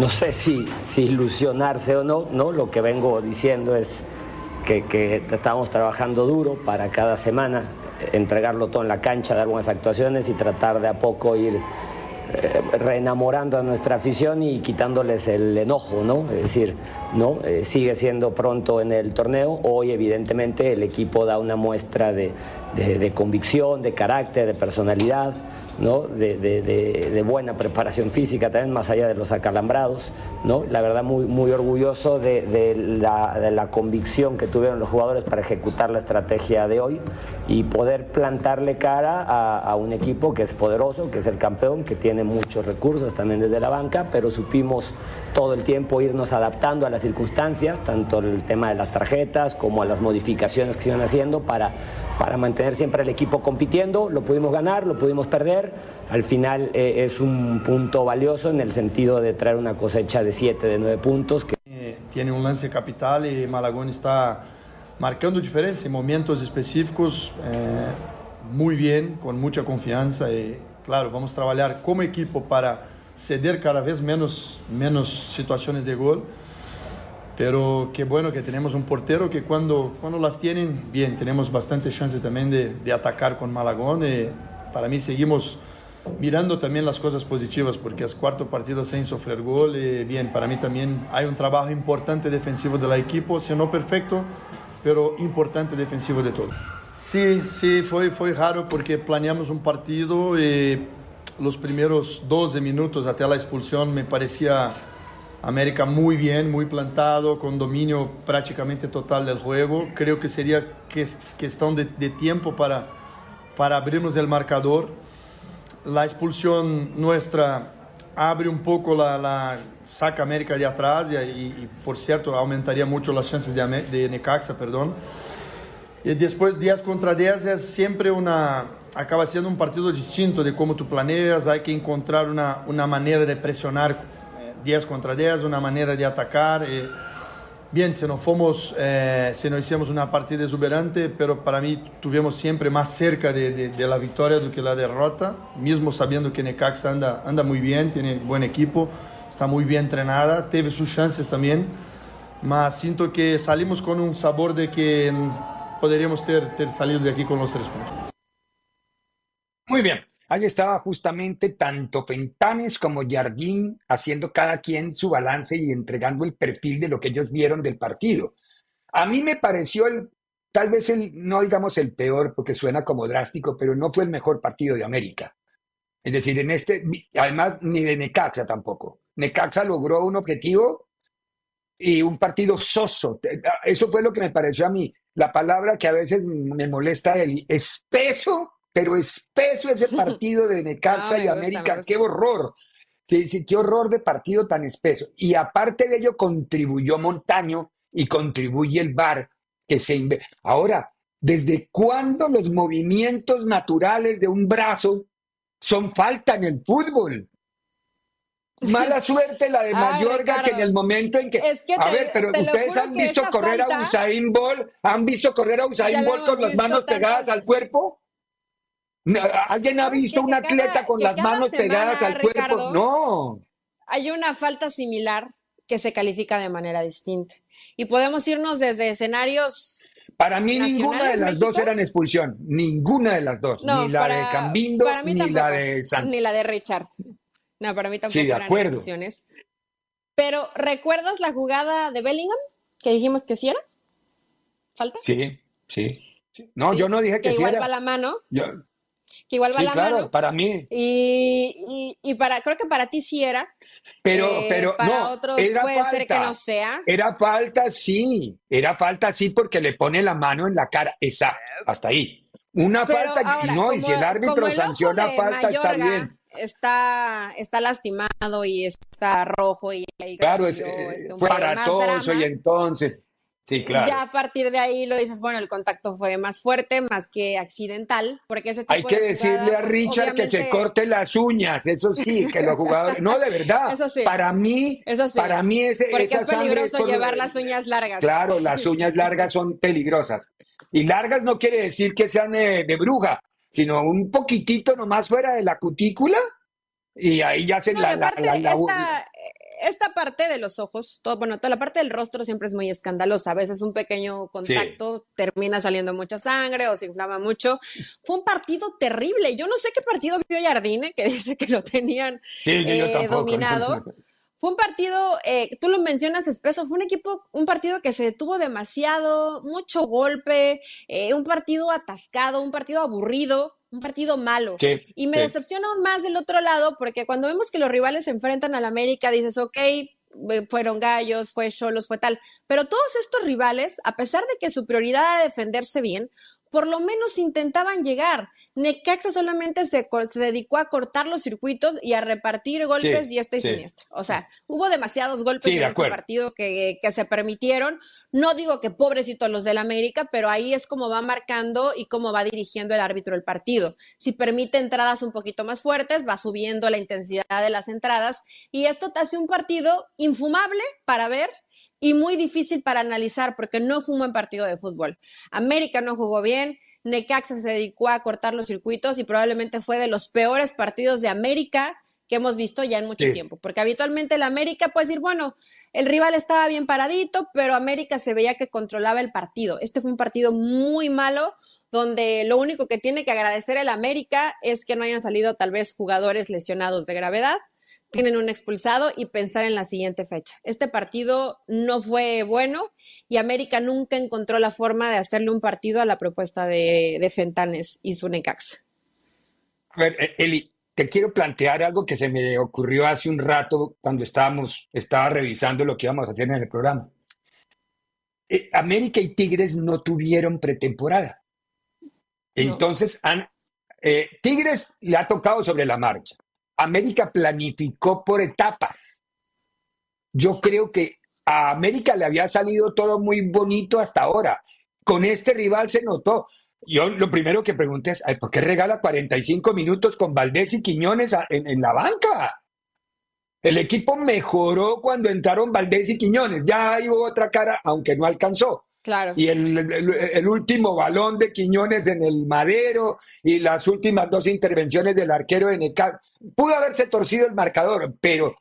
No sé si, si ilusionarse o no, ¿no? Lo que vengo diciendo es que, estamos trabajando duro para cada semana entregarlo todo en la cancha, dar buenas actuaciones y tratar de a poco ir eh, reenamorando a nuestra afición y quitándoles el enojo, ¿no? Es decir, ¿no? Eh, sigue siendo pronto en el torneo. Hoy, evidentemente, el equipo da una muestra de, de convicción, de carácter, de personalidad. ¿No? De, de, buena preparación física también, más allá de los acalambrados. ¿no? La verdad, muy, muy orgulloso de, la, de la convicción que tuvieron los jugadores para ejecutar la estrategia de hoy y poder plantarle cara a, a, un equipo que es poderoso, que es el campeón, que tiene muchos recursos también desde la banca, pero supimos todo el tiempo irnos adaptando a las circunstancias, tanto el tema de las tarjetas como a las modificaciones que se iban haciendo para, para mantener siempre el equipo compitiendo. Lo pudimos ganar, lo pudimos perder. Al final eh, es un punto valioso en el sentido de traer una cosecha de 7, de 9 puntos. Que... Tiene un lance capital y Malagón está marcando diferencia en momentos específicos eh, muy bien, con mucha confianza. Y claro, vamos a trabajar como equipo para ceder cada vez menos, menos situaciones de gol. Pero qué bueno que tenemos un portero que cuando, cuando las tienen, bien, tenemos bastante chance también de, atacar con Malagón. Para mí seguimos mirando también las cosas positivas, porque es cuarto partido sin sufrir gol. Y bien, para mí también hay un trabajo importante defensivo del equipo, si no perfecto, pero importante defensivo de todo. Sí, sí, fue, fue raro porque planeamos un partido y los primeros 12 minutos hasta la expulsión me parecía América muy bien, muy plantado, con dominio prácticamente total del juego. Creo que sería cuestión de, de tiempo para, para abrirnos el marcador. La expulsión nuestra abre un poco la, la saca América de atrás y, y, por cierto aumentaría mucho las chances de, de Necaxa, perdón. Y después 10 contra 10 es siempre una, acaba siendo un partido distinto de cómo tú planeas, hay que encontrar una, una manera de presionar 10 contra 10, una manera de atacar. Eh, bien, si no fomos, eh, no hicimos una partida exuberante, pero para mí tuvimos siempre más cerca de, la victoria do que la derrota, mismo sabiendo que Necaxa anda, anda muy bien, tiene buen equipo, está muy bien entrenada, teve sus chances también, mas siento que salimos con un sabor de que poderíamos ter, ter salido de aquí con los tres puntos. Muy bien. Ahí estaba justamente tanto Fentanes como Jardín haciendo cada quien su balance y entregando el perfil de lo que ellos vieron del partido. A mí me pareció el, tal vez el, no digamos el peor, porque suena como drástico, pero no fue el mejor partido de América. Es decir, en este, además ni de Necaxa tampoco. Necaxa logró un objetivo y un partido soso. Eso fue lo que me pareció a mí. La palabra que a veces me molesta, el espeso pero espeso ese partido de Necaxa y América, qué horror. Sí, sí, qué horror de partido tan espeso. Y aparte de ello, contribuyó Montaño y contribuye el VAR que se Ahora, ¿desde cuándo los movimientos naturales de un brazo son falta en el fútbol? Mala suerte la de Mayorga que en el momento en que... Es que a ver, pero te ustedes han visto correr falta, a Usain Bolt, han visto correr a Usain Bolt con las manos tantas... pegadas al cuerpo. ¿Alguien ha visto un atleta cada, con las manos semana, pegadas al Ricardo, cuerpo? No. Hay una falta similar que se califica de manera distinta. Y podemos irnos desde escenarios. Para mí ninguna de las México. dos eran expulsión, ninguna de las dos, No, ni la para, de Cambindo ni tampoco, la de Santos. Ni la de Richard. No, para mí tampoco Sí, de eran acuerdo. expulsiones. Pero, ¿recuerdas la jugada de Bellingham? Que dijimos que sí era. ¿Falta? Sí, sí. No, Sí, yo no dije que, que sí igual era. va la mano. Yo- Que igual va sí, la claro, mano. para mí. Y, y, y para, creo que para ti sí era. Pero, Eh, pero para no, otros era puede falta. ser que no sea. Era falta, sí. Era falta, sí, porque le pone la mano en la cara. Esa, hasta ahí. Una Pero falta, ahora, no, y si el árbitro el sanciona falta, está bien. está, está lastimado y está rojo y claro, es, este, fue aparatoso y entonces Sí, claro. Ya a partir de ahí lo dices, bueno, el contacto fue más fuerte, más que accidental, porque ese tipo Hay que decirle a Richard que se corte las uñas, eso sí, que los jugadores, no, de verdad. Eso sí. Para mí, eso sí. para mí ese, porque es peligroso llevar las uñas largas. Claro, las uñas largas son peligrosas. Y largas no quiere decir que sean de, de bruja, sino un poquitito nomás fuera de la cutícula y ahí ya se la, la, esta parte de los ojos, todo, bueno, toda la parte del rostro siempre es muy escandalosa. A veces un pequeño contacto termina saliendo mucha sangre o se inflama mucho. Fue un partido terrible. Yo no sé qué partido vio Jardine, que dice que lo tenían eh, dominado. Fue un partido, eh, tú lo mencionas espeso, fue un equipo, un partido que se detuvo demasiado, mucho golpe, eh, un partido atascado, un partido aburrido un partido malo. y me decepciona aún más del otro lado, porque cuando vemos que los rivales se enfrentan al América, dices, ok, fueron gallos, fue Cholos, fue tal. Pero todos estos rivales, a pesar de que su prioridad era defenderse bien, por lo menos intentaban llegar. Necaxa solamente se, dedicó a cortar los circuitos y a repartir golpes diestra y siniestra. O sea, hubo demasiados golpes en este partido que, que, se permitieron. No digo que pobrecitos los del América, pero ahí es como va marcando y cómo va dirigiendo el árbitro el partido. Si permite entradas un poquito más fuertes, va subiendo la intensidad de las entradas y esto te hace un partido infumable para ver y muy difícil para analizar porque no fue un buen partido de fútbol. América no jugó bien, Necaxa se dedicó a cortar los circuitos y probablemente fue de los peores partidos de América que hemos visto ya en mucho tiempo, porque habitualmente el América puede decir, bueno, el rival estaba bien paradito, pero América se veía que controlaba el partido. Este fue un partido muy malo, donde lo único que tiene que agradecer el América es que no hayan salido tal vez jugadores lesionados de gravedad, tienen un expulsado y pensar en la siguiente fecha. Este partido no fue bueno y América nunca encontró la forma de hacerle un partido a la propuesta de, Fentanes y su Necaxa. A ver, eh, Eli, te quiero plantear algo que se me ocurrió hace un rato cuando estábamos, estaba revisando lo que íbamos a hacer en el programa. Eh, América y Tigres no tuvieron pretemporada. Entonces, han, eh, Tigres le ha tocado sobre la marcha. América planificó por etapas. Yo creo que a América le había salido todo muy bonito hasta ahora. Con este rival se notó. Yo lo primero que pregunté es, ¿por qué regala 45 minutos con Valdés y Quiñones en, en la banca? El equipo mejoró cuando entraron Valdés y Quiñones. Ya hay otra cara, aunque no alcanzó. Claro. Y el, último balón de Quiñones en el madero y las últimas dos intervenciones del arquero de Necaxa. Pudo haberse torcido el marcador, pero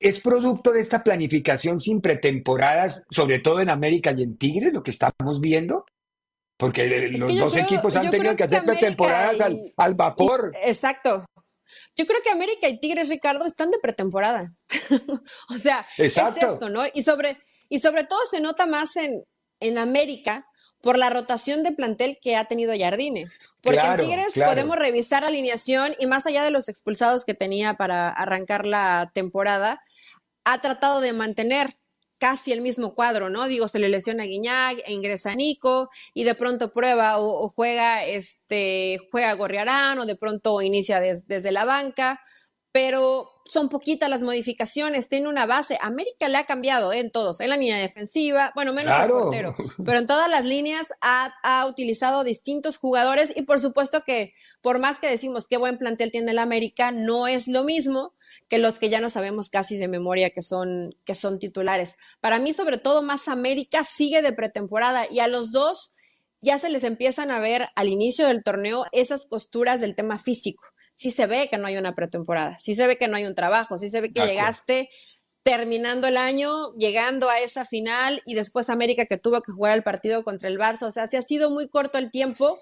es producto de esta planificación sin pretemporadas, sobre todo en América y en Tigres, lo que estamos viendo. Porque los dos equipos han tenido que hacer pretemporadas al, vapor. exacto. Yo creo que América y Tigres, Ricardo, están de pretemporada. o sea, es esto, ¿no? Y sobre, y sobre todo se nota más en, en América por la rotación de plantel que ha tenido Jardine. Porque en Tigres podemos revisar la alineación y más allá de los expulsados que tenía para arrancar la temporada, ha tratado de mantener casi el mismo cuadro, ¿no? Digo, se le lesiona a Guiñac, e ingresa Nico y de pronto prueba o, juega este juega Gorriarán o de pronto inicia desde la banca, pero son poquitas las modificaciones, tiene una base. América le ha cambiado en todos, en la línea defensiva, bueno, menos el portero, pero en todas las líneas ha, ha, utilizado distintos jugadores y por supuesto que por más que decimos qué buen plantel tiene el América, no es lo mismo que los que ya no sabemos casi de memoria que son, que son titulares. Para mí, sobre todo, más América sigue de pretemporada y a los dos ya se les empiezan a ver al inicio del torneo esas costuras del tema físico sí se ve que no hay una pretemporada, sí se ve que no hay un trabajo, sí se ve que llegaste terminando el año, llegando a esa final y después América que tuvo que jugar el partido contra el Barça. O sea, sí ha sido muy corto el tiempo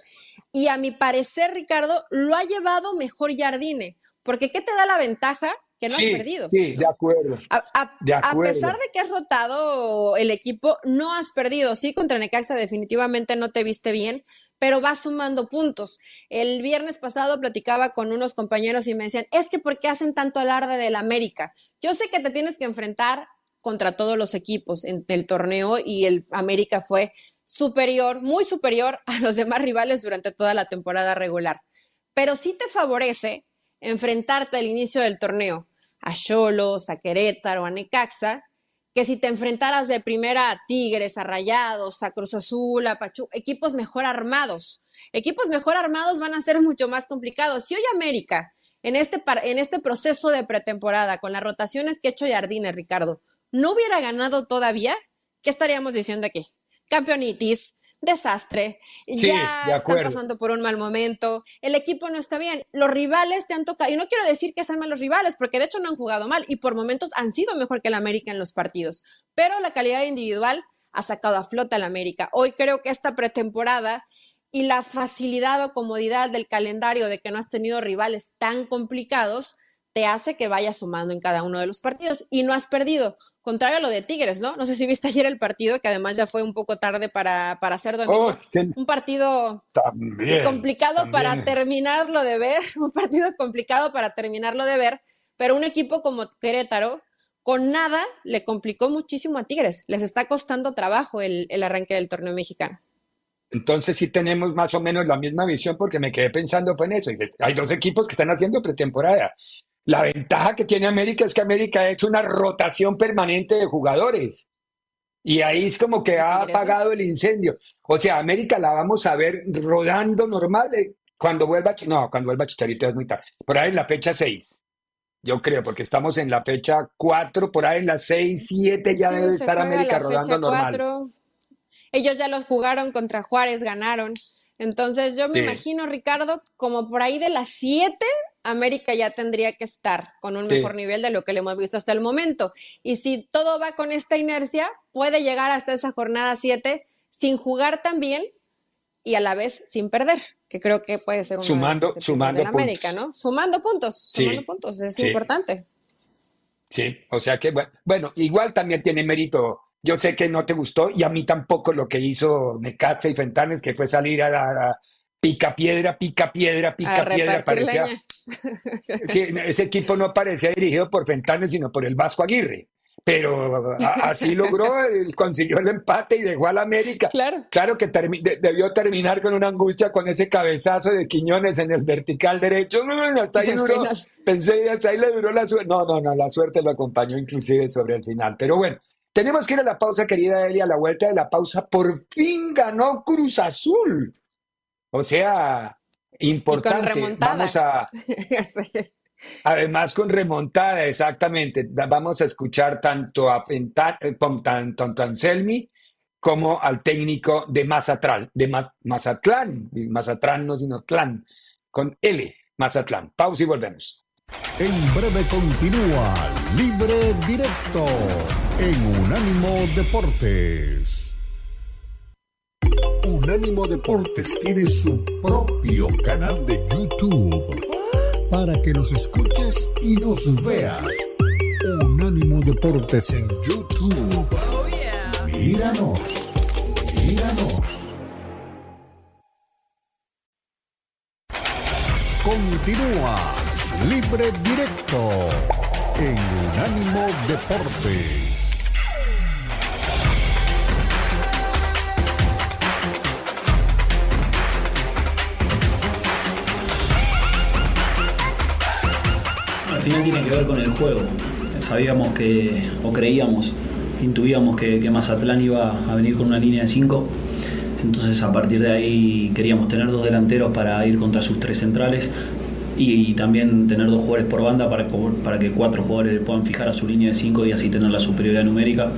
y a mi parecer, Ricardo, lo ha llevado mejor Jardine, porque ¿qué te da la ventaja? Que no has perdido. Sí, de acuerdo. A, de acuerdo. a pesar de que has rotado el equipo, no has perdido. Sí, contra Necaxa definitivamente no te viste bien, pero va sumando puntos. El viernes pasado platicaba con unos compañeros y me decían, es que ¿por qué hacen tanto alarde del América? Yo sé que te tienes que enfrentar contra todos los equipos en el torneo y el América fue superior, muy superior a los demás rivales durante toda la temporada regular. Pero sí te favorece enfrentarte al inicio del torneo a Cholos, a Querétaro, a Necaxa, que si te enfrentaras de primera a Tigres, a Rayados, a Cruz Azul, a Pachu, equipos mejor armados. Equipos mejor armados van a ser mucho más complicados. Si hoy América, en este, en este proceso de pretemporada, con las rotaciones que ha hecho Jardine, Ricardo, no hubiera ganado todavía, ¿qué estaríamos diciendo aquí? Campeonitis, desastre, ya están pasando por un mal momento, el equipo no está bien, los rivales te han tocado, y no quiero decir que sean malos rivales, porque de hecho no han jugado mal y por momentos han sido mejor que el América en los partidos, pero la calidad individual ha sacado a flota al América. Hoy creo que esta pretemporada y la facilidad o comodidad del calendario de que no has tenido rivales tan complicados, te hace que vayas sumando en cada uno de los partidos y no has perdido. Contrario a lo de Tigres, ¿no? No sé si viste ayer el partido, que además ya fue un poco tarde para, para hacer domingo. Oh, un partido complicado para terminarlo de ver, un partido complicado para terminarlo de ver, pero un equipo como Querétaro, con nada, le complicó muchísimo a Tigres. Les está costando trabajo el, el arranque del torneo mexicano. Entonces sí tenemos más o menos la misma visión porque me quedé pensando en eso. Hay dos equipos que están haciendo pretemporada. La ventaja que tiene América es que América ha hecho una rotación permanente de jugadores. Y ahí es como que ha apagado el incendio. O sea, América la vamos a ver rodando normal eh, cuando vuelva, no, cuando vuelva Chicharito es muy tarde. Por ahí en la fecha 6. Yo creo, porque estamos en la fecha 4, por ahí en la 6, 7 ya debe estar América rodando normal. Ellos ya los jugaron contra Juárez, ganaron. Entonces yo me imagino, Ricardo, como por ahí de las 7 América ya tendría que estar con un mejor nivel de lo que le hemos visto hasta el momento. Y si todo va con esta inercia, puede llegar hasta esa jornada 7 sin jugar tan bien y a la vez sin perder, que creo que puede ser un sumando, sumando de América, ¿no? Sumando puntos, sumando puntos, es importante. Sí, o sea que bueno, igual también tiene mérito. Yo sé que no te gustó y a mí tampoco lo que hizo Necaxa y Fentanes, que fue salir a, la pica piedra, pica piedra, pica piedra, parecía. Sí, ese equipo no parecía dirigido por Fentanes, sino por el Vasco Aguirre. Pero así logró, consiguió el empate y dejó al América. Claro. Claro que debió terminar con una angustia con ese cabezazo de Quiñones en el vertical derecho. Hasta ahí duró, pensé, hasta ahí le duró la suerte. No, no, no, la suerte lo acompañó inclusive sobre el final. Pero bueno, tenemos que ir a la pausa, querida Elia, a la vuelta de la pausa. Por fin ganó Cruz Azul. O sea, importante. Vamos a. Además, con remontada, exactamente. Vamos a escuchar tanto a eh, tanto, a Anselmi como al técnico de Mazatlán, de Mazatlán, Mazatlán no sino Tlán, con L, Mazatlán. Pausa y volvemos. En breve continúa Libre Directo en Unánimo Deportes. Unánimo Deportes tiene su propio canal de YouTube para que nos escuches y nos veas. Unánimo Deportes en YouTube. Míranos, míranos. Continúa Libre Directo en Unánimo Deportes. Final tiene que ver con el juego. Sabíamos que, o creíamos, intuíamos que, Mazatlán iba a venir con una línea de 5. Entonces a partir de ahí queríamos tener dos delanteros para ir contra sus tres centrales y, también tener dos jugadores por banda para, para que cuatro jugadores puedan fijar a su línea de 5 y así tener la superioridad numérica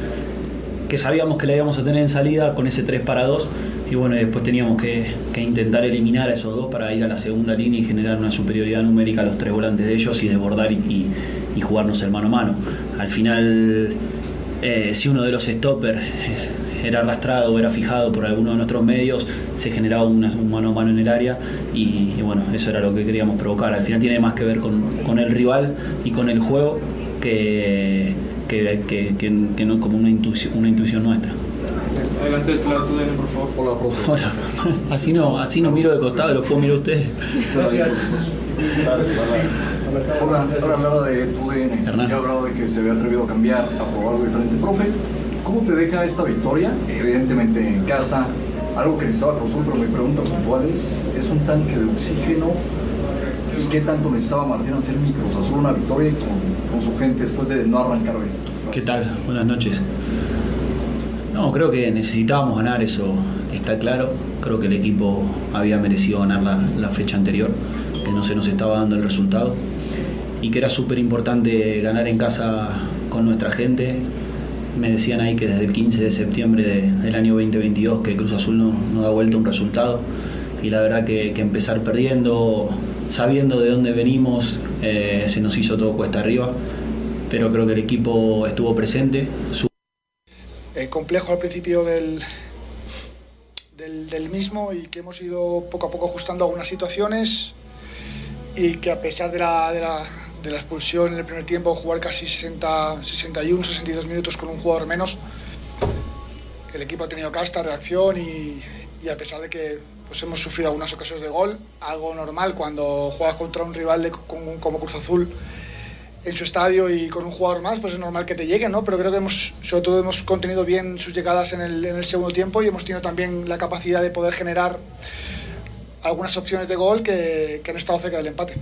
que sabíamos que la íbamos a tener en salida con ese 3 para 2 y bueno, después teníamos que, intentar eliminar a esos dos para ir a la segunda línea y generar una superioridad numérica a los tres volantes de ellos y desbordar y, jugarnos el mano a mano. Al final, eh, si uno de los stoppers eh, era arrastrado o era fijado por alguno de nuestros medios, se generaba un mano a mano en el área y, bueno, eso era lo que queríamos provocar. Al final tiene más que ver con, el rival y con el juego que, que, no como una intuición, una intuición nuestra. Adelante este lado tú, por favor. Hola, profe. Hola. Así no, así no miro de costado, lo puedo mirar ustedes. Gracias. Ahora, ahora hablaba de tu DN. Ya hablaba de que se había atrevido a cambiar, a probar algo diferente. Profe, ¿cómo te deja esta victoria? Evidentemente en casa, algo que necesitaba Cruzul, pero mi pregunta puntual es, ¿es un tanque de oxígeno ¿Y qué tanto necesitaba Martín Anselmi Cruz Azul una victoria con, con su gente después de no arrancar bien? ¿Qué tal? Buenas noches. No, creo que necesitábamos ganar, eso está claro. Creo que el equipo había merecido ganar la, fecha anterior, que no se nos estaba dando el resultado. Y que era súper importante ganar en casa con nuestra gente. Me decían ahí que desde el 15 de septiembre del año 2022 que Cruz Azul no, no da vuelta un resultado. Y la verdad que, que empezar perdiendo, sabiendo de dónde venimos, eh, se nos hizo todo cuesta arriba. Pero creo que el equipo estuvo presente. Eh, complejo al principio del, del, del, mismo y que hemos ido poco a poco ajustando algunas situaciones y que a pesar de la, de la, de la expulsión en el primer tiempo, jugar casi 60, 61, 62 minutos con un jugador menos, el equipo ha tenido casta, reacción y, y a pesar de que pues hemos sufrido algunas ocasiones de gol, algo normal cuando juegas contra un rival de, como, Cruz Azul en su estadio y con un jugador más, pues es normal que te lleguen, ¿no? Pero creo que hemos, sobre todo hemos contenido bien sus llegadas en el, segundo tiempo y hemos tenido también la capacidad de poder generar algunas opciones de gol que, han estado cerca del empate.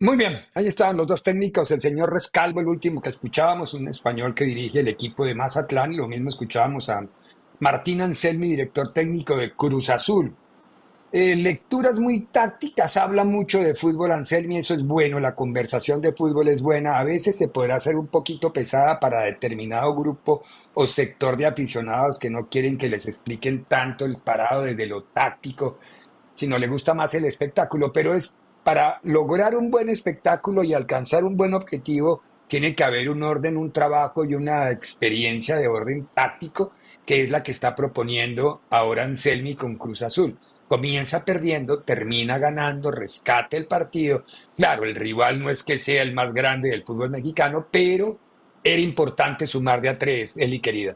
Muy bien, ahí estaban los dos técnicos, el señor Rescalvo, el último que escuchábamos, un español que dirige el equipo de Mazatlán, lo mismo escuchábamos a Martín Anselmi, director técnico de Cruz Azul. Eh, lecturas muy tácticas, habla mucho de fútbol Anselmi, eso es bueno, la conversación de fútbol es buena, a veces se podrá hacer un poquito pesada para determinado grupo o sector de aficionados que no quieren que les expliquen tanto el parado desde lo táctico, sino le gusta más el espectáculo, pero es para lograr un buen espectáculo y alcanzar un buen objetivo, tiene que haber un orden, un trabajo y una experiencia de orden táctico, que es la que está proponiendo ahora Anselmi con Cruz Azul comienza perdiendo, termina ganando, rescata el partido. Claro, el rival no es que sea el más grande del fútbol mexicano, pero era importante sumar de a tres, Eli querida.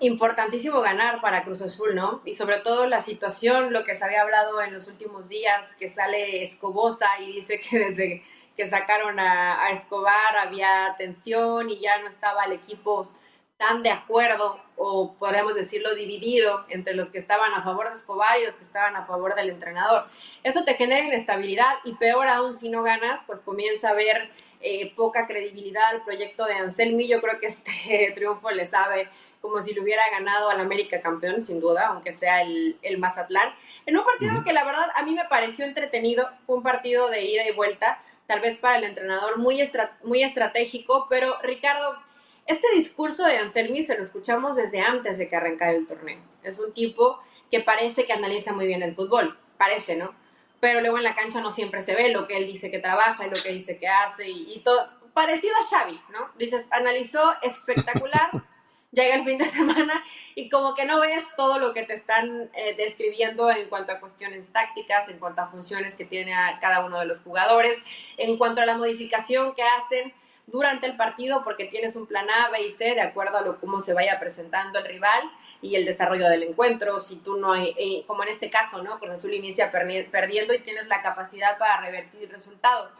Importantísimo ganar para Cruz Azul, ¿no? Y sobre todo la situación, lo que se había hablado en los últimos días, que sale Escobosa y dice que desde que sacaron a, a Escobar había tensión y ya no estaba el equipo tan de acuerdo o podríamos decirlo dividido entre los que estaban a favor de Escobar y los que estaban a favor del entrenador. Esto te genera inestabilidad y peor aún si no ganas, pues comienza a haber eh, poca credibilidad al proyecto de Anselmi. Yo creo que este triunfo le sabe como si le hubiera ganado al América campeón, sin duda, aunque sea el, el Mazatlán. En un partido que la verdad a mí me pareció entretenido, fue un partido de ida y vuelta, tal vez para el entrenador muy, estra muy estratégico, pero Ricardo este discurso de Anselmi se lo escuchamos desde antes de que arrancara el torneo. Es un tipo que parece que analiza muy bien el fútbol, parece, ¿no? Pero luego en la cancha no siempre se ve lo que él dice que trabaja y lo que dice que hace y, todo. Parecido a Xavi, ¿no? Dices, analizó espectacular, llega el fin de semana y como que no ves todo lo que te están eh, describiendo en cuanto a cuestiones tácticas, en cuanto a funciones que tiene a cada uno de los jugadores, en cuanto a la modificación que hacen durante el partido porque tienes un plan A, B y C de acuerdo a lo, cómo se vaya presentando el rival y el desarrollo del encuentro. Si tú no hay, eh, como en este caso, ¿no? Cruz Azul inicia perdiendo y tienes la capacidad para revertir el resultado.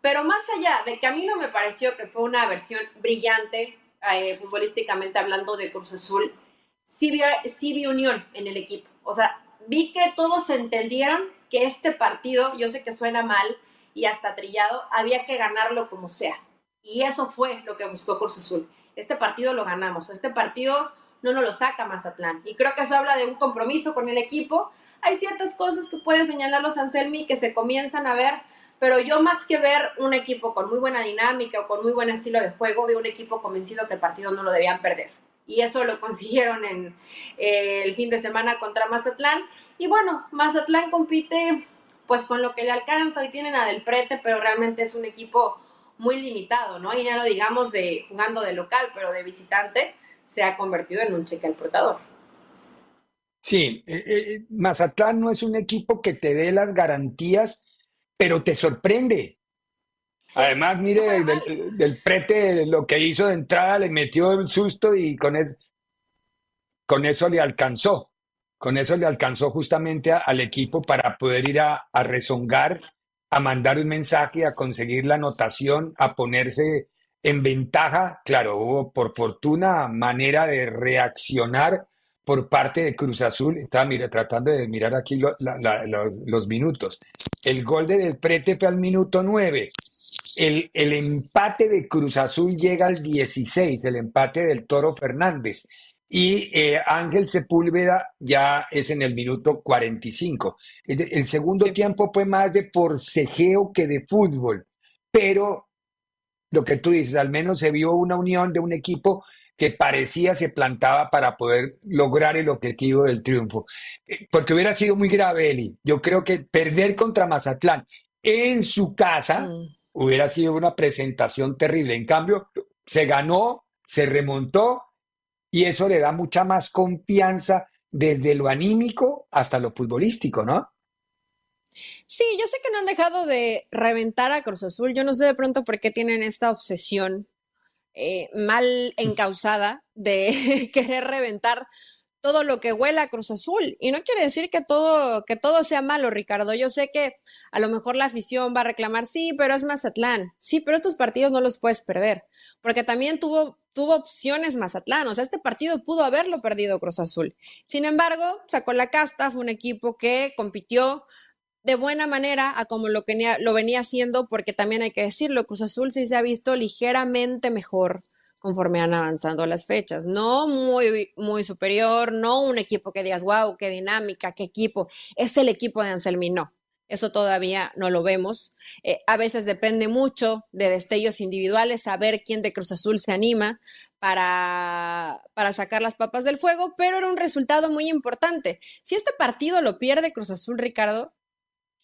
Pero más allá de que a mí no me pareció que fue una versión brillante, eh, futbolísticamente hablando de Cruz Azul, sí vi, sí vi unión en el equipo. O sea, vi que todos entendieron que este partido, yo sé que suena mal y hasta trillado, había que ganarlo como sea y eso fue lo que buscó Cruz Azul. Este partido lo ganamos, este partido no nos lo saca Mazatlán. Y creo que eso habla de un compromiso con el equipo. Hay ciertas cosas que pueden señalar los Anselmi que se comienzan a ver, pero yo más que ver un equipo con muy buena dinámica o con muy buen estilo de juego, veo un equipo convencido que el partido no lo debían perder. Y eso lo consiguieron en eh, el fin de semana contra Mazatlán. Y bueno, Mazatlán compite pues con lo que le alcanza. Hoy tienen a Del Prete, pero realmente es un equipo muy limitado, ¿no? Y ya no digamos de jugando de local, pero de visitante, se ha convertido en un cheque al portador. Sí, eh, eh, Mazatlán no es un equipo que te dé las garantías, pero te sorprende. Además, mire, del, prete lo que hizo de entrada le metió el susto y con, con eso le alcanzó. Con eso le alcanzó justamente al equipo para poder ir a, a rezongar a mandar un mensaje, a conseguir la anotación, a ponerse en ventaja. Claro, hubo por fortuna manera de reaccionar por parte de Cruz Azul. Estaba mira, tratando de mirar aquí los, minutos. El gol de Del Prete fue al minuto 9. El, el, empate de Cruz Azul llega al 16, el empate del Toro Fernández. Y eh, Ángel Sepúlveda ya es en el minuto 45. El, el segundo tiempo fue más de porcejeo que de fútbol, pero lo que tú dices, al menos se vio una unión de un equipo que parecía se plantaba para poder lograr el objetivo del triunfo. Eh, porque hubiera sido muy grave, Eli. Yo creo que perder contra Mazatlán en su casa mm. hubiera sido una presentación terrible. En cambio, se ganó, se remontó y eso le da mucha más confianza desde lo anímico hasta lo futbolístico, ¿no? Sí, yo sé que no han dejado de reventar a Cruz Azul. Yo no sé de pronto por qué tienen esta obsesión eh, mal encausada de querer reventar todo lo que huela a Cruz Azul. Y no quiere decir que todo, que todo sea malo, Ricardo. Yo sé que a lo mejor la afición va a reclamar, sí, pero es Mazatlán. Sí, pero estos partidos no los puedes perder. Porque también tuvo, tuvo opciones Mazatlán. O sea, este partido pudo haberlo perdido Cruz Azul. Sin embargo, sacó la casta, fue un equipo que compitió de buena manera a como lo, venía, lo venía haciendo, porque también hay que decirlo, Cruz Azul sí se ha visto ligeramente mejor conforme han avanzando las fechas. No muy, muy superior, no un equipo que digas, wow, qué dinámica, qué equipo. Es el equipo de Anselmi, no. Eso todavía no lo vemos. Eh, a veces depende mucho de destellos individuales, saber quién de Cruz Azul se anima para, para sacar las papas del fuego, pero era un resultado muy importante. Si este partido lo pierde Cruz Azul, Ricardo,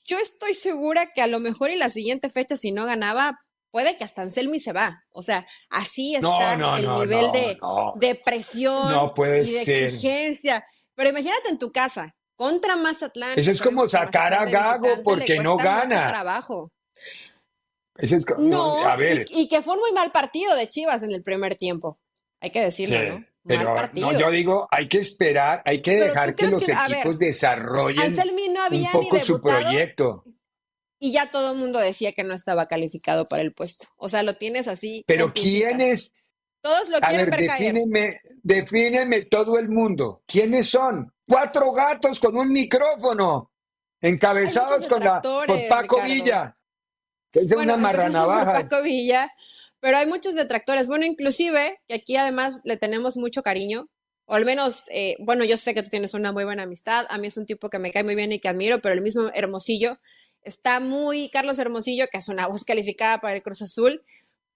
yo estoy segura que a lo mejor en la siguiente fecha, si no ganaba, puede que hasta Anselmi se va. O sea, así está el nivel de, presión y de exigencia. Pero imagínate en tu casa, contra Mazatlán. Eso es como sacar a Gago porque no gana. Trabajo. Eso es, no, a ver. Y, que fue un muy mal partido de Chivas en el primer tiempo. Hay que decirlo, ¿no? Pero no, yo digo, hay que esperar, hay que dejar que los equipos desarrollen un poco su proyecto. Y ya todo el mundo decía que no estaba calificado para el puesto. O sea, lo tienes así. Pero ¿quiénes? Todos lo quieren ver defíneme, defíneme todo el mundo. ¿Quiénes son? Cuatro gatos con un micrófono, encabezados con la, por Paco Villa, que es una marranavaja. Paco Villa, pero hay muchos detractores. Bueno, inclusive, que aquí además le tenemos mucho cariño, o al menos, eh, bueno, yo sé que tú tienes una muy buena amistad, a mí es un tipo que me cae muy bien y que admiro, pero el mismo Hermosillo está muy, Carlos Hermosillo, que es una voz calificada para el Cruz Azul,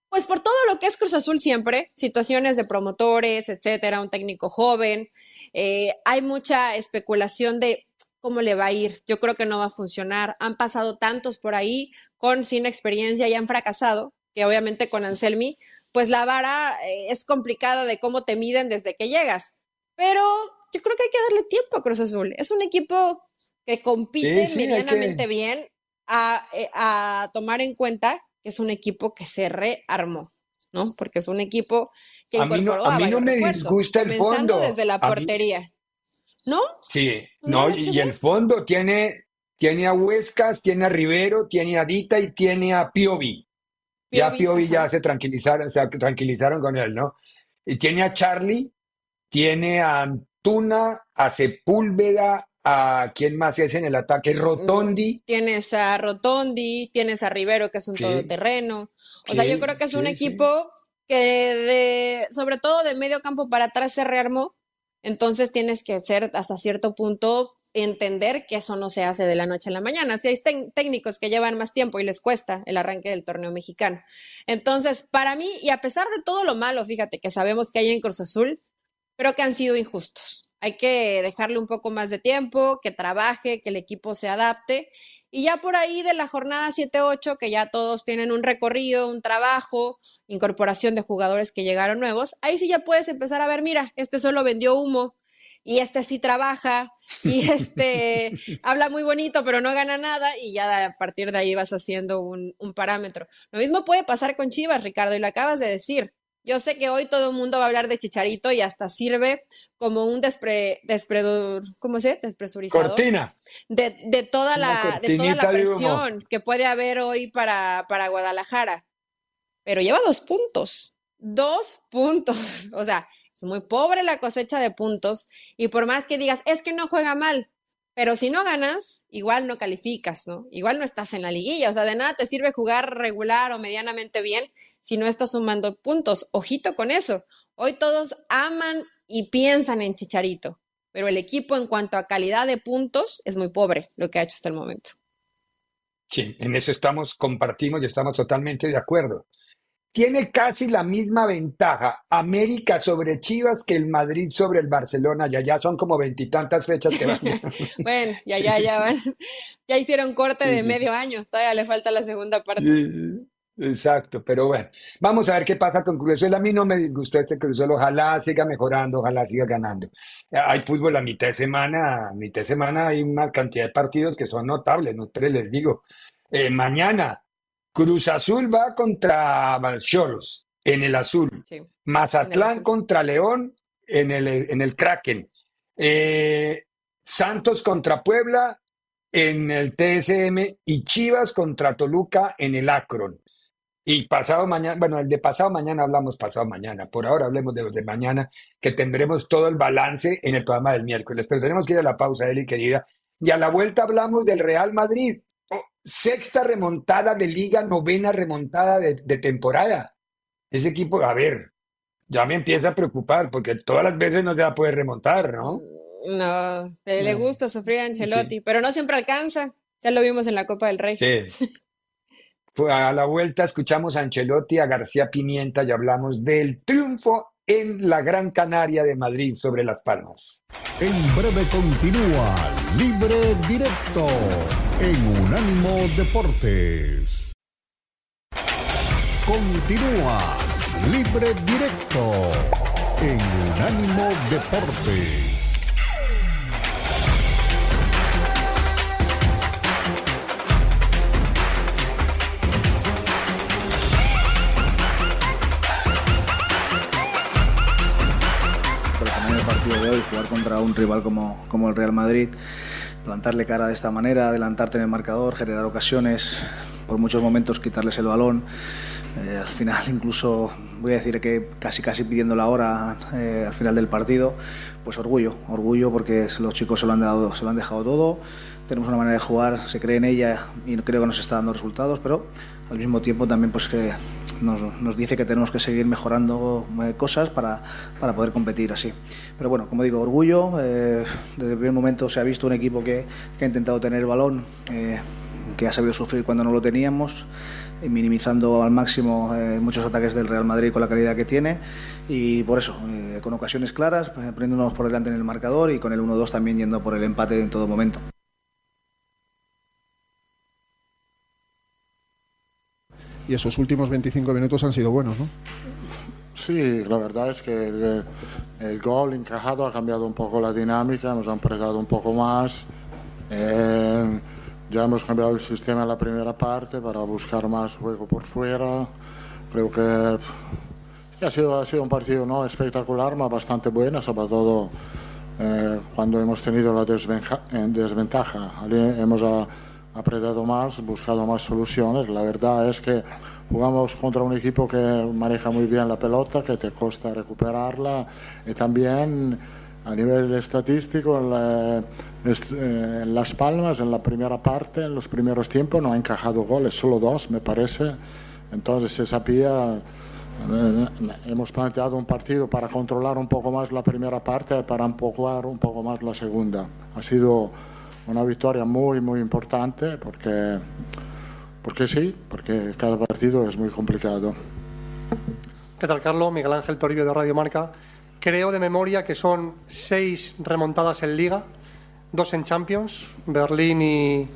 pues por todo lo que es Cruz Azul siempre, situaciones de promotores, etcétera, un técnico joven, eh, hay mucha especulación de cómo le va a ir, yo creo que no va a funcionar, han pasado tantos por ahí con sin experiencia y han fracasado, que obviamente con Anselmi, pues la vara eh, es complicada de cómo te miden desde que llegas. Pero yo creo que hay que darle tiempo a Cruz Azul. Es un equipo que compite medianamente bien eh, a, tomar en cuenta que es un equipo que se rearmó, ¿no? Porque es un equipo que a mí no, a mí no me disgusta el fondo. desde la portería. ¿No? Sí, no, y, el fondo tiene, tiene a Huescas, tiene a Rivero, tiene a Dita y tiene a Piovi ya Piovi ya se tranquilizaron, se tranquilizaron con él, ¿no? Y tiene a Charlie, tiene a Antuna, a Sepúlveda, a quién más es en el ataque, Rotondi. Tienes a Rotondi, tienes a Rivero, que es un todoterreno. O sea, yo creo que es un equipo que de, sobre todo de medio campo para atrás se rearmó. Entonces tienes que ser hasta cierto punto entender que eso no se hace de la noche a la mañana. Si hay técnicos que llevan más tiempo y les cuesta el arranque del torneo mexicano. Entonces, para mí, y a pesar de todo lo malo, fíjate que sabemos que hay en Cruz Azul, creo que han sido injustos. Hay que dejarle un poco más de tiempo, que trabaje, que el equipo se adapte. Y ya por ahí de la jornada 7-8, que ya todos tienen un recorrido, un trabajo, incorporación de jugadores que llegaron nuevos, ahí sí ya puedes empezar a ver, mira, este solo vendió humo, y este sí trabaja y este habla muy bonito, pero no gana nada y ya a partir de ahí vas haciendo un, parámetro. Lo mismo puede pasar con Chivas, Ricardo, y lo acabas de decir. Yo sé que hoy todo el mundo va a hablar de Chicharito y hasta sirve como un despre, ¿cómo se? Despresurizador. Cortina. De, toda la, de toda la presión que puede haber hoy para, para Guadalajara. Pero lleva dos puntos. Dos puntos. O sea, Es muy pobre la cosecha de puntos y por más que digas, es que no juega mal, pero si no ganas, igual no calificas, ¿no? Igual no estás en la liguilla, o sea, de nada te sirve jugar regular o medianamente bien si no estás sumando puntos. Ojito con eso. Hoy todos aman y piensan en Chicharito, pero el equipo en cuanto a calidad de puntos es muy pobre lo que ha hecho hasta el momento. Sí, en eso estamos, compartimos y estamos totalmente de acuerdo. Tiene casi la misma ventaja América sobre Chivas que el Madrid sobre el Barcelona. Ya ya son como veintitantas fechas que van. bueno, ya ya ya van. Ya hicieron corte de medio año. Todavía le falta la segunda parte. Exacto, pero bueno, vamos a ver qué pasa con Cruzeiro. A mí no me disgustó este Cruzeiro, ojalá siga mejorando, ojalá siga ganando. Hay fútbol a mitad de semana, a mitad de semana hay una cantidad de partidos que son notables, no les digo. Eh, mañana Cruz Azul va contra Cholos en el azul. Mazatlán contra León en el, en el Kraken. Eh, Santos contra Puebla en el TSM y Chivas contra Toluca en el Akron. Y pasado mañana, bueno, el de pasado mañana hablamos pasado mañana. Por ahora hablemos de los de mañana, que tendremos todo el balance en el programa del miércoles. Pero tenemos que ir a la pausa, Eli, querida. Y a la vuelta hablamos del Real Madrid sexta remontada de liga, novena remontada de, temporada. Ese equipo, a ver, ya me empieza a preocupar porque todas las veces no se va a poder remontar, ¿no? No, le gusta sufrir a Ancelotti, pero no siempre alcanza. Ya lo vimos en la Copa del Rey. Sí. a la vuelta escuchamos a Ancelotti, a García Pimienta y hablamos del triunfo en la Gran Canaria de Madrid sobre Las Palmas. En breve continúa Libre Directo en Unánimo Deportes. Continúa Libre Directo en Unánimo Deportes. De hoy, jugar contra un rival como, como el Real Madrid, plantarle cara de esta manera, adelantarte en el marcador, generar ocasiones, por muchos momentos quitarles el balón. Eh, al final incluso voy a decir que casi casi pidiendo la hora eh, al final del partido, pues orgullo, orgullo porque los chicos se lo han dado, se lo han dejado todo, tenemos una manera de jugar, se cree en ella y creo que nos está dando resultados, pero al mismo tiempo también pues que nos, dice que tenemos que seguir mejorando eh, cosas para, para, poder competir así. Pero bueno, como digo, orgullo, eh, desde el primer momento se ha visto un equipo que, ha intentado tener balón, eh, que ha sabido sufrir cuando no lo teníamos, minimizando al máximo muchos ataques del Real Madrid con la calidad que tiene y por eso, con ocasiones claras, poniéndonos por delante en el marcador y con el 1-2 también yendo por el empate en todo momento. Y esos últimos 25 minutos han sido buenos, ¿no? Sí, la verdad es que el, gol encajado ha cambiado un poco la dinámica, hemos apretado un poco más. Eh, ya hemos cambiado el sistema en la primera parte para buscar más juego por fuera. Creo que ha, sido, ha sido un partido no espectacular, pero bastante bueno, sobre todo eh, cuando hemos tenido la desventaja. Hemos apretado más, buscado más soluciones. La verdad es que jugamos contra un equipo que maneja muy bien la pelota, que te cuesta recuperarla y también a nivel estadístico en, eh, Las Palmas, en la primera parte, en los primeros tiempos, no ha encajado goles, solo dos me parece. Entonces se sabía, eh, hemos planteado un partido para controlar un poco más la primera parte, para empujar un poco más la segunda. Ha sido una victoria muy, muy importante porque, porque sí, porque cada partido es muy complicado. ¿Qué tal, Carlos? Miguel Ángel Toribio de Radio Marca. Creo de memoria que son seis remontadas en Liga, dos en Champions, Berlín y,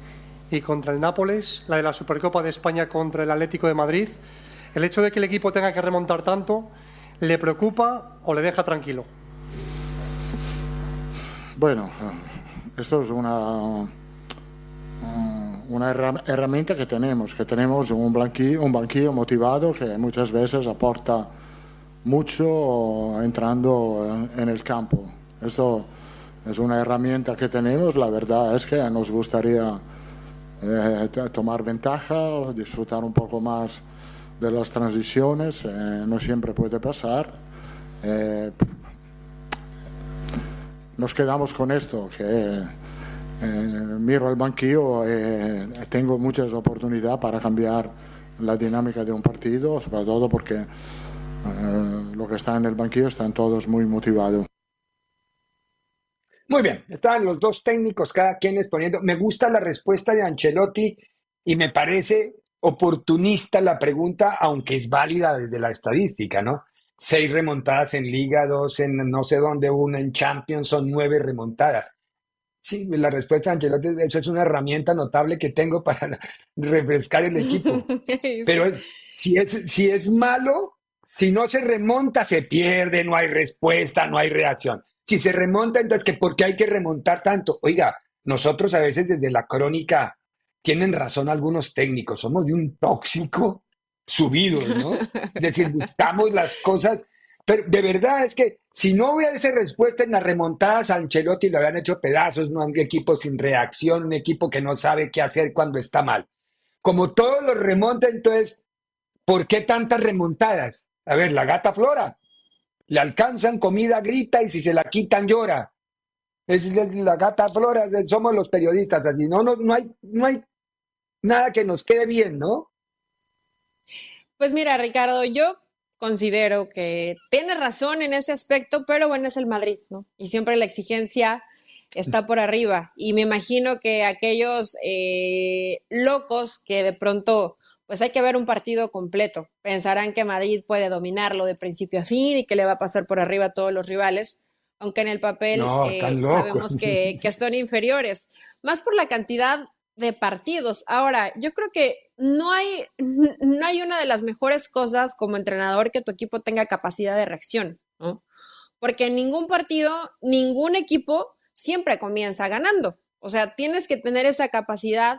y contra el Nápoles, la de la Supercopa de España contra el Atlético de Madrid. ¿El hecho de que el equipo tenga que remontar tanto le preocupa o le deja tranquilo? Bueno, esto es una, una herramienta que tenemos, que tenemos un banquillo, un banquillo motivado que muchas veces aporta mucho entrando en el campo. Esto es una herramienta que tenemos, la verdad es que nos gustaría eh, tomar ventaja, disfrutar un poco más de las transiciones, eh, no siempre puede pasar. Eh, nos quedamos con esto, que miro el banquillo y tengo muchas oportunidades para cambiar la dinámica de un partido, sobre todo porque lo que está en el banquillo están todos muy motivados. Muy bien, están los dos técnicos, cada quien exponiendo. Me gusta la respuesta de Ancelotti y me parece oportunista la pregunta, aunque es válida desde la estadística, ¿no? Seis remontadas en Liga, dos en no sé dónde, una en Champions, son nueve remontadas. Sí, la respuesta de Ancelotti, eso es una herramienta notable que tengo para refrescar el equipo. Pero si, es, si es malo, si no se remonta, se pierde, no hay respuesta, no hay reacción. Si se remonta, entonces, ¿que ¿por qué hay que remontar tanto? Oiga, nosotros a veces desde la crónica tienen razón algunos técnicos, somos de un tóxico subido, ¿no? Es decir, buscamos las cosas, pero de verdad es que si no hubiese respuesta en las remontadas, Ancelotti lo habían hecho pedazos, no un equipo sin reacción, un equipo que no sabe qué hacer cuando está mal. Como todos los remonta, entonces, ¿por qué tantas remontadas? A ver, la gata flora, le alcanzan comida, grita y si se la quitan llora. Es la gata flora, somos los periodistas, así no, no, no, hay, no hay nada que nos quede bien, ¿no? Pues mira, Ricardo, yo considero que tienes razón en ese aspecto, pero bueno, es el Madrid, ¿no? Y siempre la exigencia está por arriba. Y me imagino que aquellos eh, locos que de pronto pues hay que ver un partido completo. Pensarán que Madrid puede dominarlo de principio a fin y que le va a pasar por arriba a todos los rivales, aunque en el papel eh, sabemos que, que, son inferiores, más por la cantidad de partidos. Ahora, yo creo que no hay, no hay una de las mejores cosas como entrenador que tu equipo tenga capacidad de reacción, ¿no? Porque en ningún partido, ningún equipo siempre comienza ganando. O sea, tienes que tener esa capacidad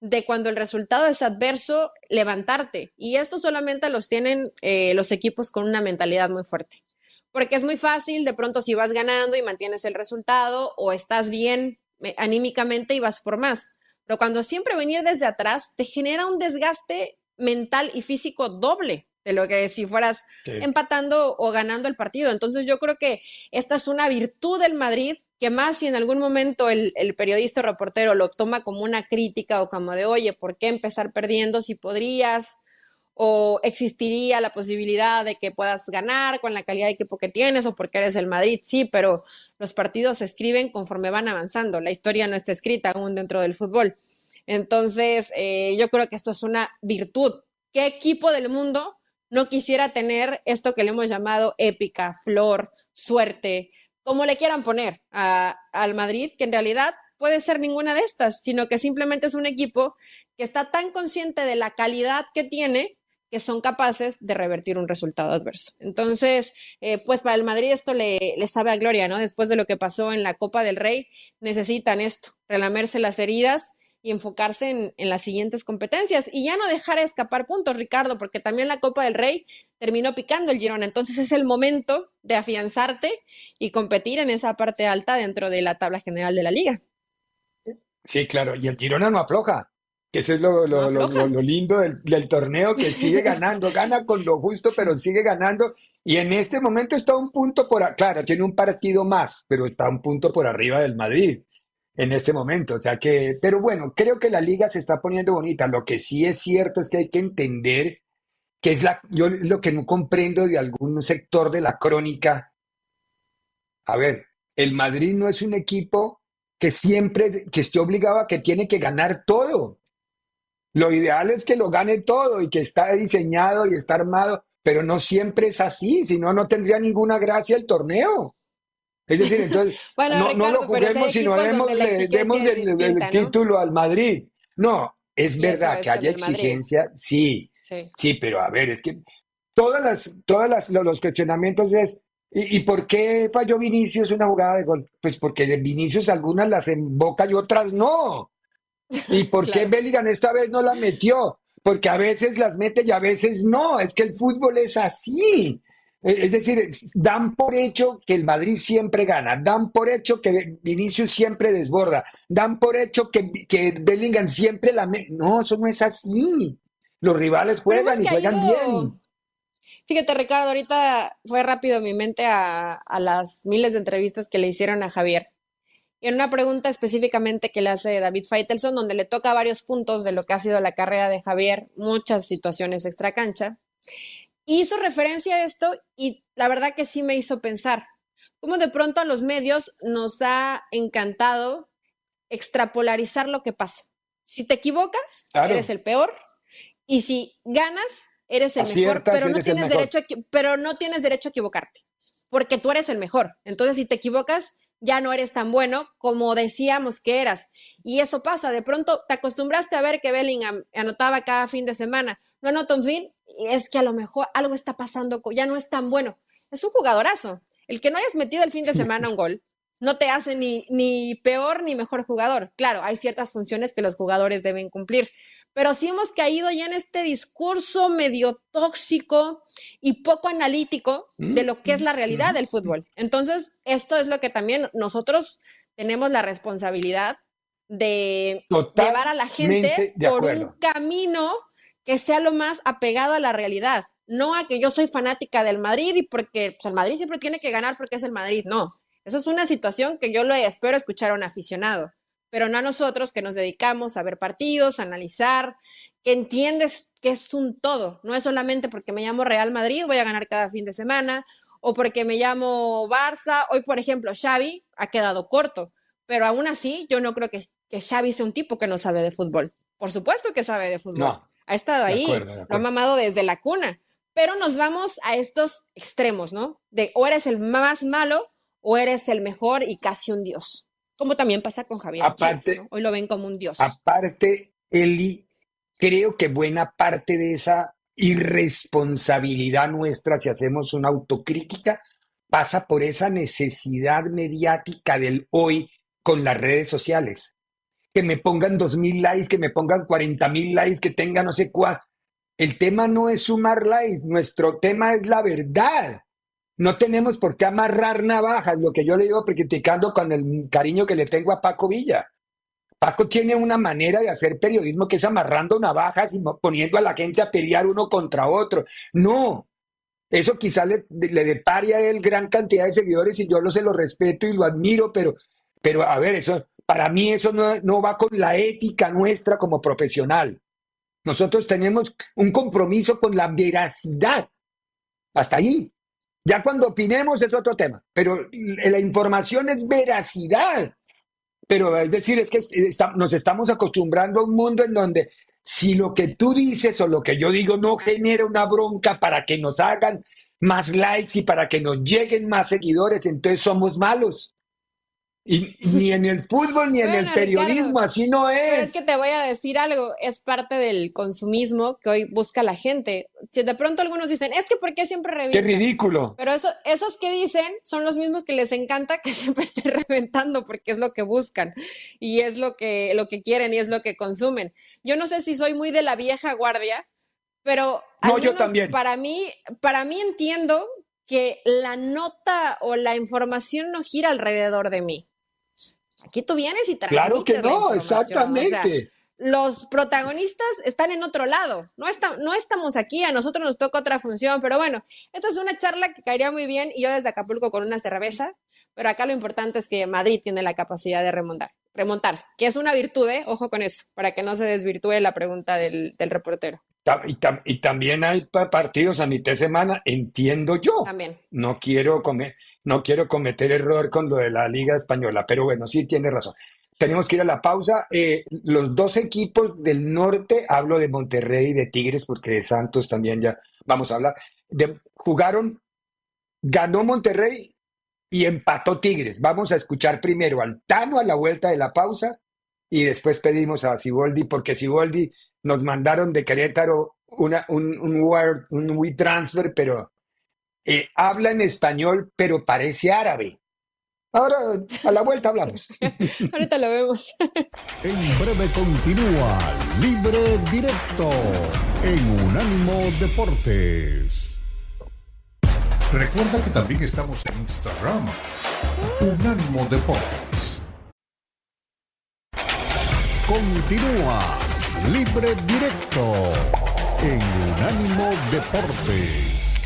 de cuando el resultado es adverso, levantarte. Y esto solamente los tienen eh, los equipos con una mentalidad muy fuerte. Porque es muy fácil, de pronto si vas ganando y mantienes el resultado o estás bien eh, anímicamente y vas por más. Pero cuando siempre venir desde atrás te genera un desgaste mental y físico doble de lo que si fueras empatando o ganando el partido. Entonces yo creo que esta es una virtud del Madrid que más si en algún momento el, periodista o reportero lo toma como una crítica o como de, oye, ¿por qué empezar perdiendo si podrías? O existiría la posibilidad de que puedas ganar con la calidad de equipo que tienes o porque eres el Madrid, sí, pero los partidos se escriben conforme van avanzando, la historia no está escrita aún dentro del fútbol. Entonces, eh, yo creo que esto es una virtud. ¿Qué equipo del mundo no quisiera tener esto que le hemos llamado épica, flor, suerte, como le quieran poner al Madrid, que en realidad puede ser ninguna de estas, sino que simplemente es un equipo que está tan consciente de la calidad que tiene que son capaces de revertir un resultado adverso. Entonces, eh, pues para el Madrid esto le, le, sabe a gloria, ¿no? Después de lo que pasó en la Copa del Rey, necesitan esto, relamerse las heridas y enfocarse en, en, las siguientes competencias y ya no dejar escapar puntos, Ricardo, porque también la Copa del Rey terminó picando el Girona. Entonces es el momento de afianzarte y competir en esa parte alta dentro de la tabla general de la liga. Sí, claro, y el Girona no afloja, que eso es lo, lo, lo, lindo del, del, torneo, que sigue ganando, gana con lo justo, pero sigue ganando. Y en este momento está un punto por, claro, tiene un partido más, pero está un punto por arriba del Madrid en este momento. O sea que, pero bueno, creo que la liga se está poniendo bonita. Lo que sí es cierto es que hay que entender que es la, yo lo que no comprendo de algún sector de la crónica. A ver, el Madrid no es un equipo que siempre, que esté obligado a que tiene que ganar todo. Lo ideal es que lo gane todo y que está diseñado y está armado, pero no siempre es así, si no, no tendría ninguna gracia el torneo. Es decir, entonces, no, lo juguemos si no demos, el título al Madrid. No, es verdad que hay exigencia, sí, sí, pero a ver, es que todas las, todas las, los cuestionamientos es, ¿y, por qué falló Vinicius una jugada de gol? Pues porque de Vinicius algunas las emboca y otras no. ¿Y por qué Bellingham esta vez no la metió? Porque a veces las mete y a veces no. Es que el fútbol es así. Es decir, dan por hecho que el Madrid siempre gana, dan por hecho que Vinicius siempre desborda, dan por hecho que, que Bellingham siempre la... No, eso no es así. Los rivales juegan y juegan bien. Fíjate, Ricardo, ahorita fue rápido mi mente a, a las miles de entrevistas que le hicieron a Javier. Y en una pregunta específicamente que le hace David Feitelson, donde le toca varios puntos de lo que ha sido la carrera de Javier, muchas situaciones extra cancha, hizo referencia a esto y la verdad que sí me hizo pensar cómo de pronto a los medios nos ha encantado extrapolarizar lo que pasa. Si te equivocas, eres el peor. Y si ganas, eres el mejor, pero no, tienes derecho a, pero no tienes derecho a equivocarte, porque tú eres el mejor. Entonces, si te equivocas, ya no eres tan bueno como decíamos que eras. Y eso pasa, de pronto te acostumbraste a ver que Bellingham anotaba cada fin de semana, no anota un fin, y es que a lo mejor algo está pasando, ya no es tan bueno. Es un jugadorazo. El que no hayas metido el fin de semana un gol, no te hace ni, ni peor ni mejor jugador. Claro, hay ciertas funciones que los jugadores deben cumplir, pero sí hemos caído ya en este discurso medio tóxico y poco analítico de lo que es la realidad del fútbol. Entonces, esto es lo que también nosotros tenemos la responsabilidad de llevar a la gente por un camino que sea lo más apegado a la realidad, no a que yo soy fanática del Madrid y porque pues, el Madrid siempre tiene que ganar porque es el Madrid, no. Eso es una situación que yo lo espero escuchar a un aficionado, pero no a nosotros que nos dedicamos a ver partidos, a analizar, que entiendes que es un todo, no es solamente porque me llamo Real Madrid, voy a ganar cada fin de semana, o porque me llamo Barça. Hoy, por ejemplo, Xavi ha quedado corto, pero aún así yo no creo que, que Xavi sea un tipo que no sabe de fútbol. Por supuesto que sabe de fútbol. ha estado ahí, lo ha mamado desde la cuna. Pero nos vamos a estos extremos, ¿no? De o eres el más malo o eres el mejor y casi un dios. Como también pasa con Javier. Aparte, Hoy lo ven como un dios. Aparte, Eli, creo que buena parte de esa irresponsabilidad nuestra, si hacemos una autocrítica, pasa por esa necesidad mediática del hoy con las redes sociales. Que me pongan dos mil likes, que me pongan cuarenta mil likes, que tenga no sé cuál. El tema no es sumar likes, nuestro tema es la verdad. No tenemos por qué amarrar navajas, lo que yo le digo criticando con el cariño que le tengo a Paco Villa. Paco tiene una manera de hacer periodismo que es amarrando navajas y poniendo a la gente a pelear uno contra otro. No, eso quizá le, le depare a él gran cantidad de seguidores y yo lo se lo respeto y lo admiro, pero, pero a ver, eso, para mí eso no, no va con la ética nuestra como profesional. Nosotros tenemos un compromiso con la veracidad. Hasta ahí. Ya cuando opinemos es otro tema, pero la información es veracidad. Pero es decir, es que nos estamos acostumbrando a un mundo en donde si lo que tú dices o lo que yo digo no genera una bronca para que nos hagan más likes y para que nos lleguen más seguidores, entonces somos malos. Y ni en el fútbol ni en el periodismo, así no es. es que te voy a decir algo, es parte del consumismo que hoy busca la gente. Si de pronto algunos dicen, es que ¿por qué siempre revientan? ¡Qué ridículo! Pero eso, esos que dicen son los mismos que les encanta que siempre esté reventando porque es lo que buscan y es lo que, lo que quieren y es lo que consumen. Yo no sé si soy muy de la vieja guardia, pero no, yo también. para mí, para mí entiendo que la nota o la información no gira alrededor de mí. Aquí tú vienes y traes. Claro que no, exactamente. los protagonistas están en otro lado. No, no estamos aquí, a nosotros nos toca otra función, pero bueno, esta es una charla que caería muy bien y yo desde Acapulco con una cerveza, pero acá lo importante es que Madrid tiene la capacidad de remontar, remontar, que es una virtud, ¿eh? ojo con eso, para que no se desvirtúe la pregunta del, del reportero. Y, también hay partidos a mitad de semana, entiendo yo. También. No quiero, comer, no quiero cometer error con lo de la Liga Española, pero bueno, sí tiene razón. Tenemos que ir a la pausa. Eh, los dos equipos del norte, hablo de Monterrey y de Tigres, porque de Santos también ya vamos a hablar, de, jugaron, ganó Monterrey y empató Tigres. Vamos a escuchar primero al Tano a la vuelta de la pausa y después pedimos a Siboldi, porque Siboldi nos mandaron de Querétaro una, un, un, word, un WeTransfer, pero eh, habla en español, pero parece árabe. Ahora, a la vuelta hablamos. Ahorita lo vemos. en breve continúa Libre Directo en Unánimo Deportes. Recuerda que también estamos en Instagram. Unánimo Deportes. Continúa Libre Directo en Unánimo Deportes.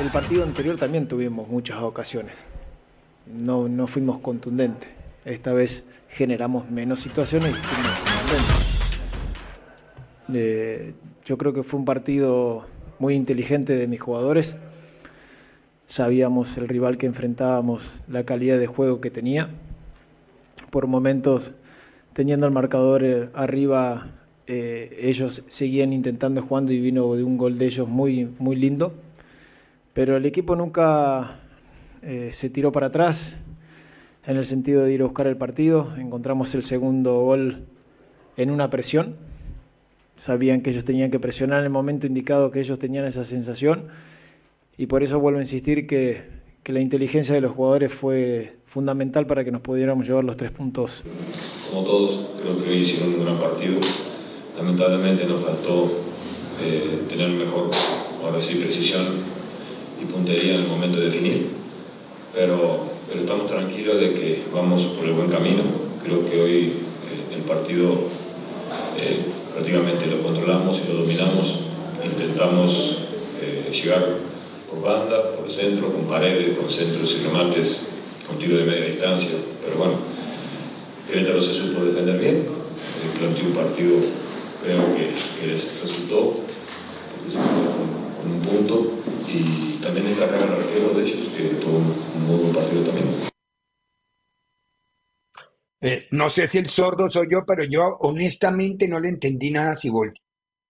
El partido anterior también tuvimos muchas ocasiones. No, no fuimos contundentes. Esta vez generamos menos situaciones y fuimos contundentes yo creo que fue un partido muy inteligente de mis jugadores. Sabíamos el rival que enfrentábamos, la calidad de juego que tenía. Por momentos, teniendo el marcador eh, arriba, eh, ellos seguían intentando jugando y vino de un gol de ellos muy, muy lindo. Pero el equipo nunca eh, se tiró para atrás en el sentido de ir a buscar el partido. Encontramos el segundo gol en una presión sabían que ellos tenían que presionar en el momento indicado que ellos tenían esa sensación y por eso vuelvo a insistir que, que la inteligencia de los jugadores fue fundamental para que nos pudiéramos llevar los tres puntos. Como todos, creo que hoy hicieron un gran partido. Lamentablemente nos faltó eh, tener mejor, ahora sí, precisión y puntería en el momento de definir. Pero, pero estamos tranquilos de que vamos por el buen camino. Creo que hoy eh, el partido eh, prácticamente lo controlamos y lo dominamos. Intentamos eh, llegar por banda, por centro, con paredes, con centros y remates, con tiro de media distancia. Pero bueno, Querétaro se supo defender bien, eh, planteó un partido, creo que, resultó, con, un punto, y también destacar al arquero de ellos, que tuvo un, un buen partido también. Eh, no sé si el sordo soy yo, pero yo honestamente no le entendí nada a Siboldi.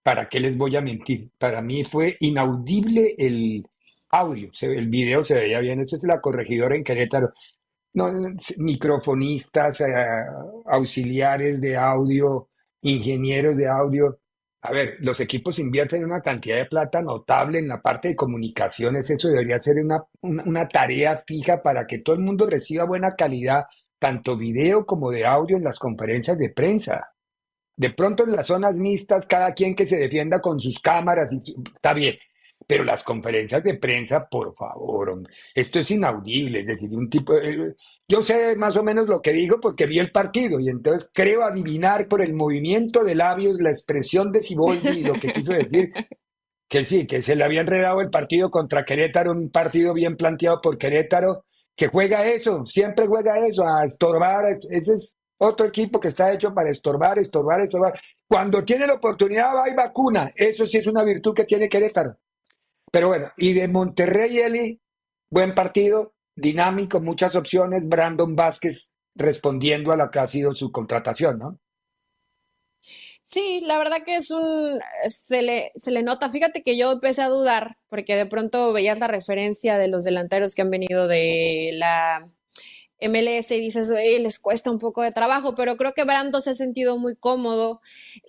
¿Para qué les voy a mentir? Para mí fue inaudible el audio. el video se veía bien. Esto es la corregidora en Querétaro. No, microfonistas, eh, auxiliares de audio, ingenieros de audio. A ver, los equipos invierten una cantidad de plata notable en la parte de comunicaciones. Eso debería ser una, una tarea fija para que todo el mundo reciba buena calidad tanto video como de audio en las conferencias de prensa. De pronto en las zonas mixtas, cada quien que se defienda con sus cámaras, y, está bien, pero las conferencias de prensa, por favor, esto es inaudible, es decir, un tipo, yo sé más o menos lo que digo porque vi el partido y entonces creo adivinar por el movimiento de labios la expresión de Siboldi y lo que quiso decir, que sí, que se le había enredado el partido contra Querétaro, un partido bien planteado por Querétaro, que juega eso, siempre juega eso, a estorbar. Ese es otro equipo que está hecho para estorbar, estorbar, estorbar. Cuando tiene la oportunidad va y vacuna. Eso sí es una virtud que tiene Querétaro. Pero bueno, y de Monterrey, Eli, buen partido, dinámico, muchas opciones. Brandon Vázquez respondiendo a lo que ha sido su contratación, ¿no? Sí, la verdad que es un, se le, se le nota, fíjate que yo empecé a dudar, porque de pronto veías la referencia de los delanteros que han venido de la MLS y dices, les cuesta un poco de trabajo, pero creo que Brando se ha sentido muy cómodo,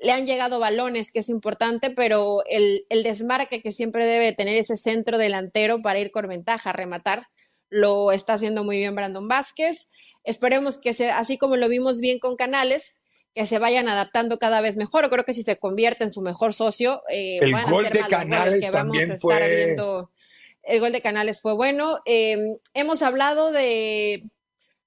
le han llegado balones, que es importante, pero el, el desmarque que siempre debe tener ese centro delantero para ir con ventaja, rematar, lo está haciendo muy bien Brandon Vázquez. Esperemos que sea así como lo vimos bien con Canales, que se vayan adaptando cada vez mejor. Creo que si se convierte en su mejor socio, eh, el van gol a ser de Canales que vamos a estar fue... viendo. El gol de Canales fue bueno. Em, hemos hablado de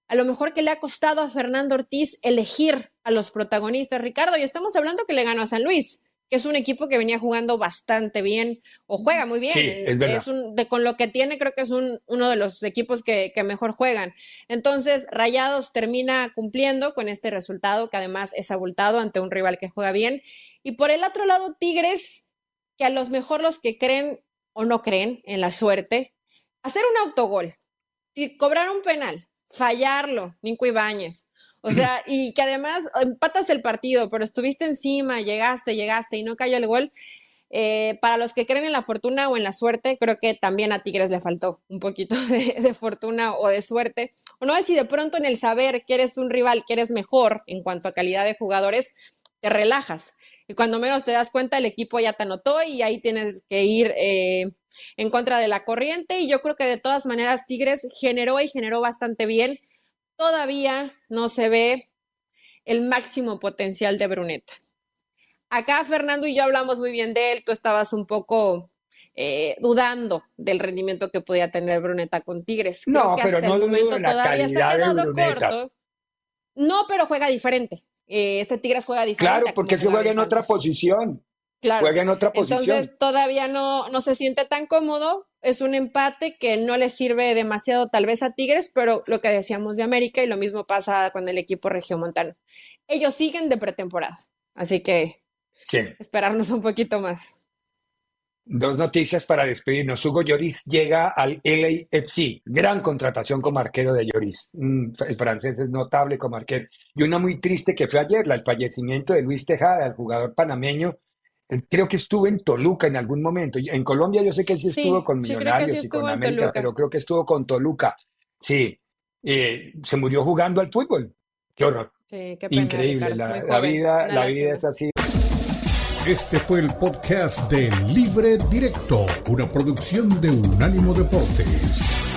a lo mejor que le ha costado a Fernando Ortiz elegir a los protagonistas, Ricardo, y estamos hablando que le ganó a San Luis que es un equipo que venía jugando bastante bien o juega muy bien. es, un, de, con lo que tiene, creo que es un, uno de los equipos que, que, mejor juegan. Entonces, Rayados termina cumpliendo con este resultado, que además es abultado ante un rival que juega bien. Y por el otro lado, Tigres, que a los mejor los que creen o no creen en la suerte, hacer un autogol, y cobrar un penal, fallarlo, Nico Ibáñez, o sea, y que además empatas el partido, pero estuviste encima, llegaste, llegaste y no cayó el gol. Eh, para los que creen en la fortuna o en la suerte, creo que también a Tigres le faltó un poquito de, fortuna o de suerte. O no es si de pronto en el saber que eres un rival, que eres mejor en cuanto a calidad de jugadores, te relajas. Y cuando menos te das cuenta, el equipo ya te anotó y ahí tienes que ir eh, en contra de la corriente. Y yo creo que de todas maneras Tigres generó y generó bastante bien todavía no se ve el máximo potencial de Bruneta. Acá Fernando y yo hablamos muy bien de él, tú estabas un poco eh, dudando del rendimiento que podía tener Bruneta con Tigres. no, pero hasta no el momento todavía se ha quedado corto. No, pero juega diferente. Eh, este Tigres juega diferente. Claro, porque se juega en otra posición. Claro. Juega en otra posición. Entonces todavía no, no se siente tan cómodo, es un empate que no le sirve demasiado tal vez a Tigres, pero lo que decíamos de América y lo mismo pasa con el equipo regiomontano. Ellos siguen de pretemporada, así que esperarnos un poquito más. Dos noticias para despedirnos. Hugo Lloris llega al LAFC. Gran contratación como arquero de Lloris. Mm, el francés es notable como arquero. Y una muy triste que fue ayer, el fallecimiento de Luis Tejada, el jugador panameño. Creo que estuvo en Toluca en algún momento. En Colombia yo sé que sí estuvo con Millonarios y con América, pero creo que estuvo con Toluca. Sí. Eh, se murió jugando al fútbol. Qué horror. Increíble. La, vida, la vida es así. Este fue el podcast de Libre Directo, una producción de Unánimo Deportes.